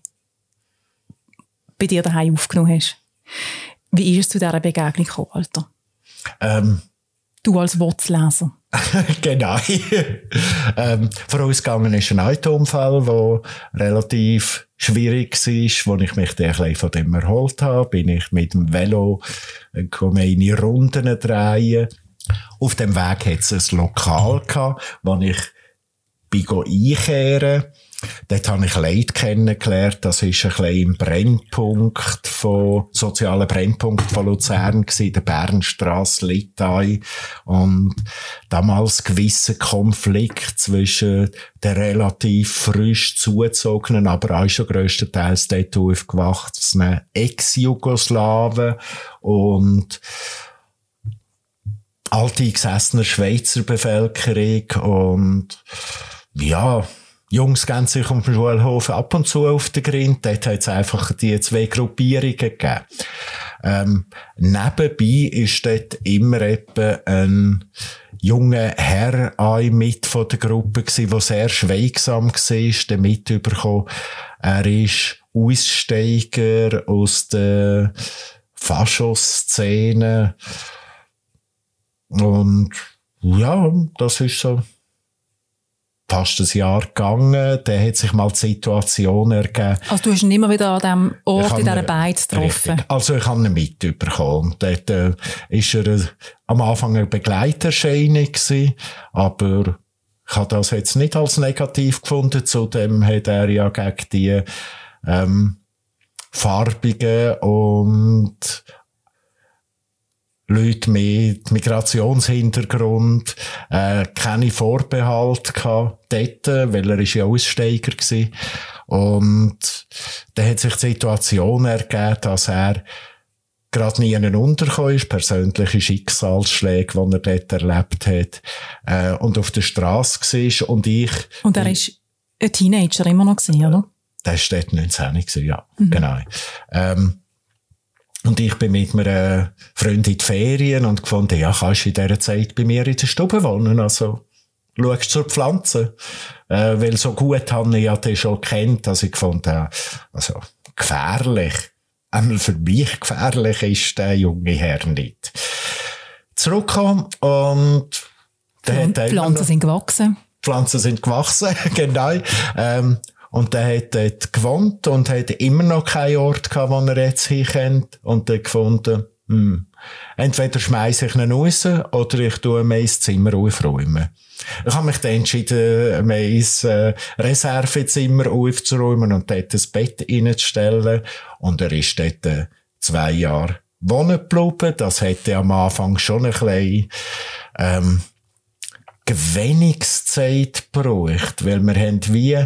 bei dir daheim aufgenommen hast. Wie ist es zu dieser Begegnung gekommen, Alter? Ähm, Du als Wortleser. genau. ähm, vorausgegangen ist ein Autounfall, der relativ schwierig war, wo ich mich dann ein bisschen von dem erholt habe. Bin ich mit dem Velo meine Runden drehen. Auf dem Weg hat es ein Lokal gehabt, wo ich bin einkehren. Dort habe ich Leute kennengelernt. Das ist ein bisschen im Brennpunkt von, sozialen Brennpunkt von Luzern gewesen, der Bernstrasse, Litai. Und damals gewisser Konflikt zwischen den relativ frisch zugezogenen, aber auch schon grösstenteils dort aufgewachsenen Ex-Jugoslawen und alte gesessener Schweizer Bevölkerung und ja, Jungs gehen sich um den Schulhof ab und zu auf den Grind. Dort hat es einfach die zwei Gruppierungen gegeben. Ähm, nebenbei ist dort immer etwa ein junger Herr ein mit von der Gruppe gsi, der sehr schweigsam war, der mitbekommen. Er ist Aussteiger aus der Faschoszene. Und ja, das ist so fast ein Jahr gegangen. Dann hat sich mal die Situation ergeben. Also du hast ihn immer wieder an diesem Ort, in dieser Beiz getroffen. Richtig. Also ich habe ihn mitbekommen. Dort äh, ist er äh, am Anfang eine Begleiterscheinung gewesen, aber ich habe das jetzt nicht als negativ gefunden. Zudem hat er ja gegen die ähm, Farbigen und Leute mit Migrationshintergrund, äh, keine Vorbehalt gehabt dort, weil er ist ja Aussteiger gewesen. Und dann hat sich die Situation ergeben, dass er gerade nie einen untergekommen ist, persönliche Schicksalsschläge, die er dort erlebt hat, äh, und auf der Straße war und ich... Und er ist ein Teenager immer noch gewesen, oder? Der war dort 19 gewesen, ja, mhm. genau. Ähm, und ich bin mit meiner Freundin in die Ferien und gefunden, ja, kannst du in dieser Zeit bei mir in der Stube wohnen, also schaust zur Pflanze. Äh, weil so gut habe ich ja den schon kennt, dass ich gefunden also gefährlich, einmal für mich gefährlich ist der junge Herr nicht. Zurückgekommen und der Pfl Pflanzen sind gewachsen. Pflanzen sind gewachsen, genau. Ähm, und der hat dort gewohnt und hat immer noch keinen Ort gehabt, wo er jetzt hinkommt. Und dann gefunden, hm, entweder schmeiße ich ihn raus oder ich tue mein Zimmer aufräumen. Ich habe mich dann entschieden, mein äh, Reservezimmer aufzuräumen und dort das Bett reinzustellen. Und er ist dort äh, zwei Jahre wohnen geblieben. Das hätte am Anfang schon ein bisschen, ähm, Gewinnungszeit gebraucht, weil wir haben wie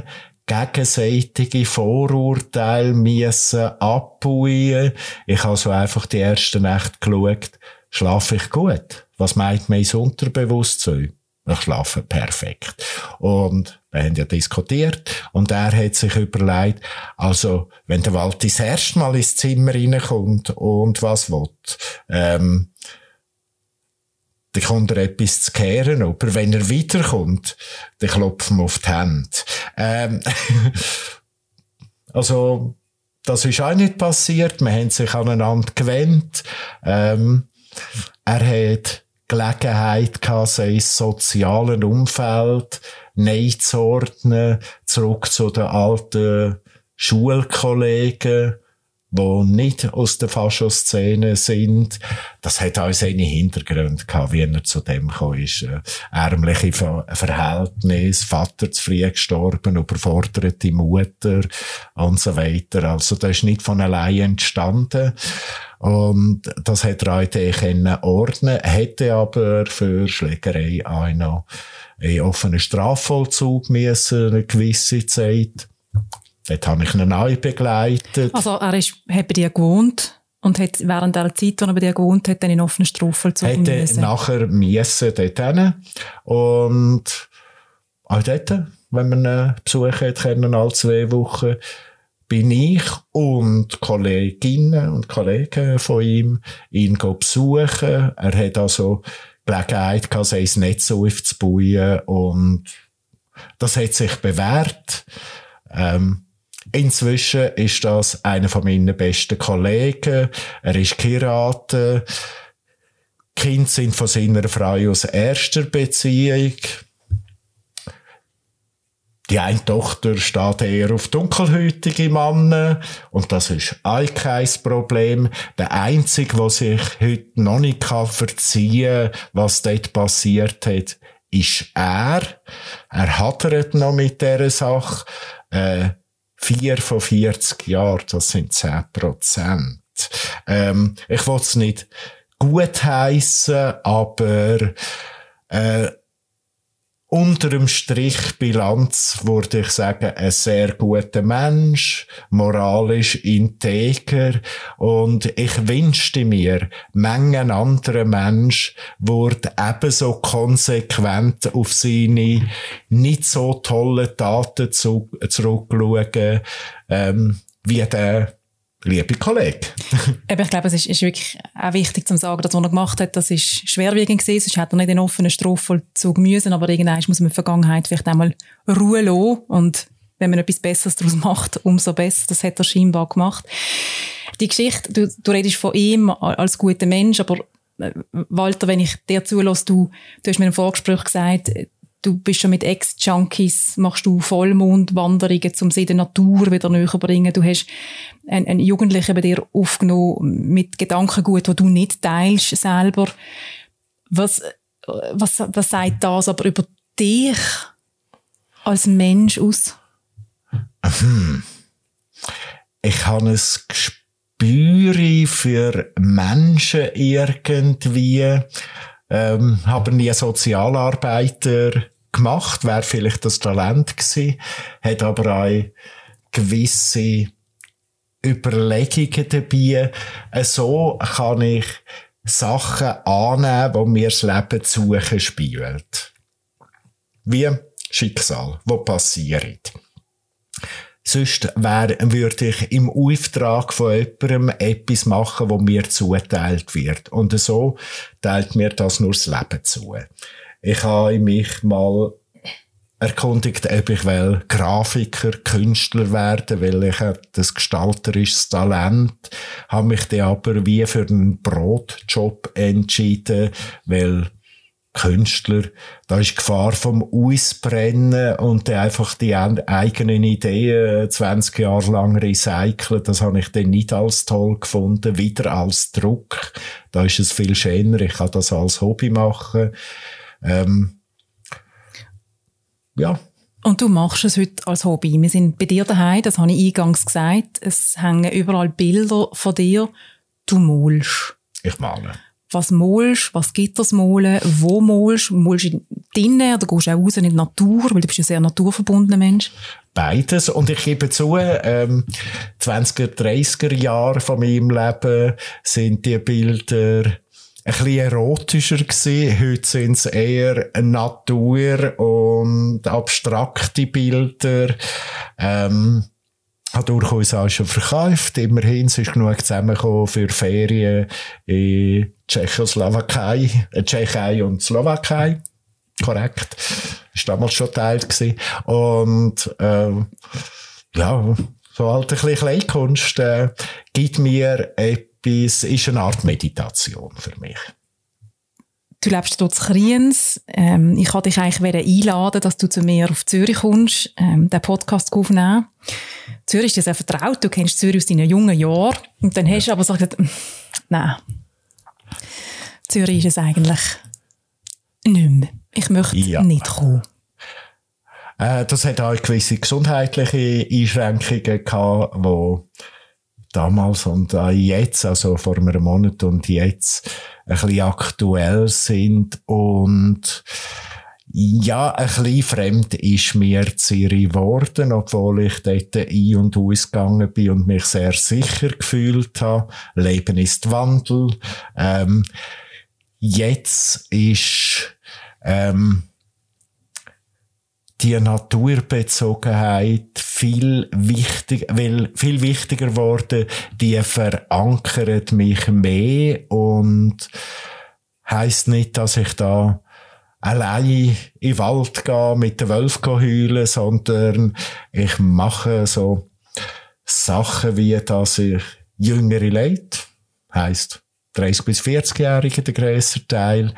gegenseitige Vorurteile müssen abbauen. Ich habe so einfach die erste Nacht geschaut, schlafe ich gut? Was meint mein Unterbewusstsein? Ich schlafe perfekt. Und wir haben ja diskutiert und er hat sich überlegt, also wenn der Wald das erste Mal ins Zimmer reinkommt und was will, ähm, dann kommt er etwas zu kehren, aber wenn er wiederkommt, dann klopfen wir auf die Hände. Ähm, also, das ist auch nicht passiert. Wir haben sich aneinander gewöhnt. Ähm, er hat Gelegenheit gehabt, sein sozialen Umfeld neu zu ordnen, zurück zu den alten Schulkollegen, die nicht aus der Faschoszene sind. Das hat auch seine Hintergründe gehabt, wie er zu dem gekommen ist. Äh, ärmliche Ver Verhältnisse, Vater zu früh gestorben, überforderte Mutter und so weiter. Also das ist nicht von allein entstanden. Und das hat er auch können ordnen, hätte aber für Schlägerei auch noch einen offenen Strafvollzug müssen, eine gewisse Zeit. Dort habe ich ihn auch begleitet. Also er ist, hat bei dir gewohnt und hat während der Zeit, als er bei dir gewohnt hat, dann in offenen Strafvollzug Hätte müssen. nachher müssen dort hin. Und auch dort, wenn man einen Besuch hat, können, alle zwei Wochen, bin ich und Kolleginnen und Kollegen von ihm ihn besuchen. Er hat also Gelegenheit gehabt, sein Netz aufzubauen und das hat sich bewährt. Ähm, inzwischen ist das einer von meinen besten Kollegen. Er ist. Die Kinder sind von seiner Frau aus erster Beziehung. Die eine Tochter steht eher auf dunkelhäutige Männer und das ist auch kein Problem. Der Einzige, der sich heute noch nicht verziehen kann, was dort passiert hat, ist er. Er hadert noch mit dieser Sache. Äh, vier von 40 Jahren, das sind 10 Prozent. Ähm, ich will es nicht gut heißen, aber äh, unter dem Strich Bilanz würde ich sagen, ein sehr guter Mensch, moralisch integer. Und ich wünschte mir, Mengen anderer Mensch würde ebenso konsequent auf seine nicht so tollen Taten zu, zurückschauen, ähm, wie der liebe Kollege. Eben, ich glaube, es ist, ist, wirklich auch wichtig zu sagen, dass was er gemacht hat, das ist schwerwiegend gewesen, sonst hätte er nicht den offenen Strafvollzug müssen, aber irgendwann muss man in der Vergangenheit vielleicht einmal Ruhe lassen und wenn man etwas Besseres daraus macht, umso besser. Das hat er scheinbar gemacht. Die Geschichte, du, du redest von ihm als guter Mensch, aber äh, Walter, wenn ich dir zulasse, du, du hast mir im Vorgespräch gesagt, du bist schon mit Ex-Junkies, machst du Vollmondwanderungen, um sie der Natur wieder näher zu bringen. Du hast einen, einen Jugendlichen bei dir aufgenommen mit Gedankengut, wo du nicht teilst selber. Was, was, was sagt das aber über dich als Mensch aus? Hm. ich habe ein Gespür für Menschen irgendwie, ähm, habe nie Sozialarbeiter gemacht, wäre vielleicht das Talent gewesen, hat aber auch gewisse Überlegungen dabei. So kann ich Sachen annehmen, die mir das Leben suchen spielt. Wie Schicksal, wo passiert. Sonst wär, würde ich im Auftrag von jemandem etwas machen, wo mir zuteilt wird. Und so teilt mir das nur das Leben zu. Ich habe mich mal erkundigt, ob ich will Grafiker, Künstler werden, weil ich das gestalterisches Talent, habe mich dann aber wie für einen Brotjob entschieden, weil Künstler, da ist Gefahr vom Ausbrennen und dann einfach die eigenen Ideen 20 Jahre lang recyceln, das habe ich dann nicht als toll gefunden, wieder als Druck. Da ist es viel schöner, ich kann das als Hobby machen. Ähm, ja. Und du machst es heute als Hobby. Wir sind bei dir daheim, das habe ich eingangs gesagt. Es hängen überall Bilder von dir. Du malst. Ich male. Was malst, was gibt das Malen, wo malst, malst du drinnen oder gehst du auch raus in die Natur, weil du bist ein sehr naturverbundener Mensch? Beides. Und ich gebe zu, ähm, 20er, 30er Jahre von meinem Leben sind die Bilder ein bisschen erotischer gewesen. Heute sind es eher Natur und abstrakte Bilder. Ähm, hat durchaus auch schon verkauft. Immerhin es ist genug zusammengekommen für Ferien in Tschechoslowakei, äh, Tschechei und Slowakei. Korrekt. Ist damals schon Teil gewesen. Und, ähm, ja, so halt ein bisschen Kleinkunst, äh, gibt mir etwas etwas, ist eine Art Meditation für mich. Du lebst dort in Kriens. Ähm, ich wollte dich eigentlich einladen, dass du zu mir auf Zürich kommst, ähm, den Podcast aufnehmen. Zürich ist dir sehr vertraut. Du kennst Zürich aus deinen jungen Jahren. Und dann hast du aber so gesagt, nein. Zürich ist es eigentlich nicht mehr. Ich möchte ja. nicht kommen. Äh, das hat auch gewisse gesundheitliche Einschränkungen gehabt, die damals und auch jetzt, also vor einem Monat und jetzt, ein bisschen aktuell sind und ja, ein bisschen fremd ist mir Zürich geworden, obwohl ich dort ein- und ausgegangen bin und mich sehr sicher gefühlt habe. Leben ist Wandel. Ähm, jetzt ist ähm, die Naturbezogenheit viel wichtig, weil viel wichtiger geworden, die verankert mich mehr und heißt nicht, dass ich da allein in den Wald gehe, mit den Wölfen heulen, sondern ich mache so Sachen wie, dass ich jüngere Leute, heisst 30 bis 40-Jährige, der grösser Teil,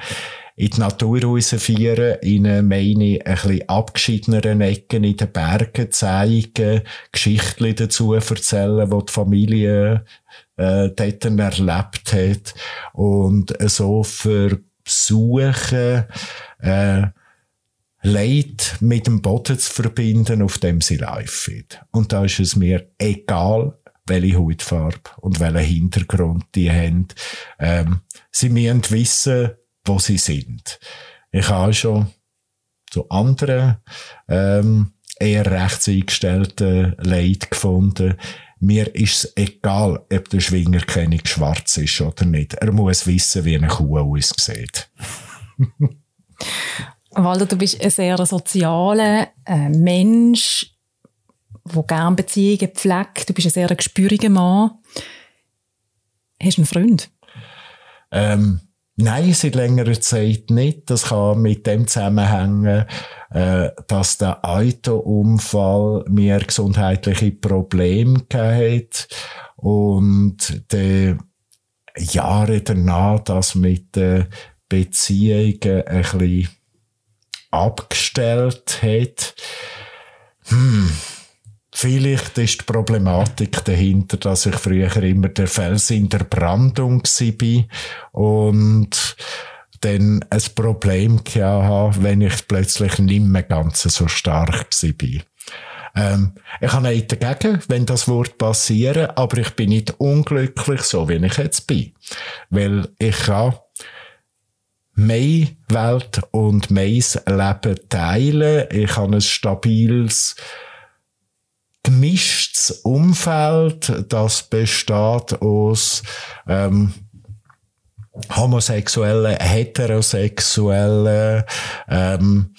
in die Natur rausführen, ihnen meine ein bisschen abgeschiedeneren Ecken in den Bergen zeigen, Geschichten dazu erzählen, die die Familie äh, dort erlebt hat und so versuchen, äh, Leid mit dem Boden zu verbinden, auf dem sie live sind. Und da ist es mir egal, welche Hautfarbe und welchen Hintergrund die haben. Ähm, sie müssen wissen, wo sie sind. Ich habe schon zu anderen ähm, eher rechts eingestellten Leid gefunden. Mir ist es egal, ob der Schwingerkönig schwarz ist oder nicht. Er muss wissen, wie eine Kuh aussieht. Walter, du bist ein sehr sozialer äh, Mensch, der gerne Beziehungen pflegt. Du bist ein sehr gespüriger Mann. Hast du einen Freund? Ähm, Nein, seit längerer Zeit nicht. Das kann mit dem zusammenhängen, äh, dass der Autounfall mir gesundheitliche Probleme hat und die Jahre danach das mit den Beziehungen ein bisschen abgestellt hat. Hm Vielleicht ist die Problematik dahinter, dass ich früher immer der Fels in der Brandung war und dann ein Problem hatte, wenn ich plötzlich nicht mehr ganz so stark war. Ähm, ich habe nichts dagegen, wenn das wird passieren, aber ich bin nicht unglücklich, so wie ich jetzt bin. Weil ich kann meine Welt und mein Leben teilen. Ich habe ein stabiles, gemischtes Umfeld, das besteht aus ähm, homosexuellen, heterosexuellen, ähm,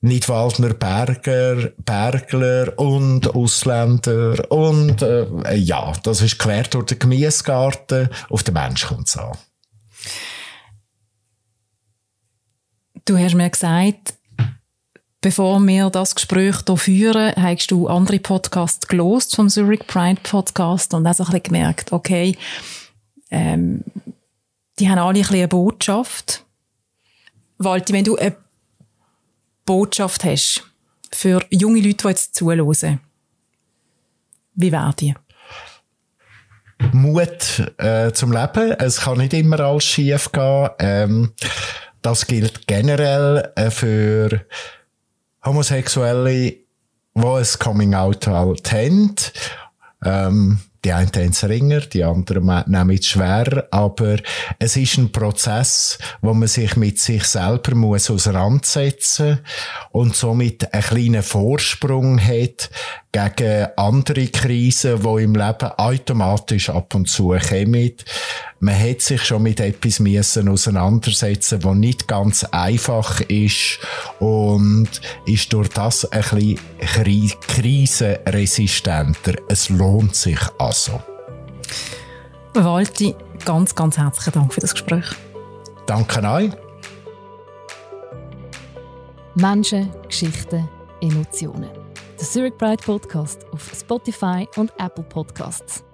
Nidwaldner Berger, Bergler und Ausländer und äh, ja, das ist quer durch den Gemüsegarten. Auf den Mensch kommt es an. Du hast mir gesagt, bevor wir das Gespräch hier führen, hast du andere Podcasts gelost vom Zurich Pride Podcast und hast ein bisschen gemerkt, okay, ähm, die haben alle ein bisschen eine Botschaft. Walti, wenn du eine Botschaft hast für junge Leute, die jetzt zuhören, wie wäre die? Mut äh, zum Leben. Es kann nicht immer alles schief gehen. Ähm, das gilt generell äh, für Homosexuelle, die ein Coming-out halt haben. Ähm, die einen haben es ringer, die anderen nehmen es schwer, aber es ist ein Prozess, wo man sich mit sich selber muss auseinandersetzen und somit einen kleinen Vorsprung hat gegen andere Krisen, die im Leben automatisch ab und zu kommen. Man hat sich schon mit etwas müssen auseinandersetzen, was nicht ganz einfach ist und ist durch das ein bisschen krisenresistenter. Es lohnt sich also. Walti, ganz, ganz herzlichen Dank für das Gespräch. Danke euch. Menschen, Geschichten, Emotionen. Der Zurich Pride Podcast auf Spotify und Apple Podcasts.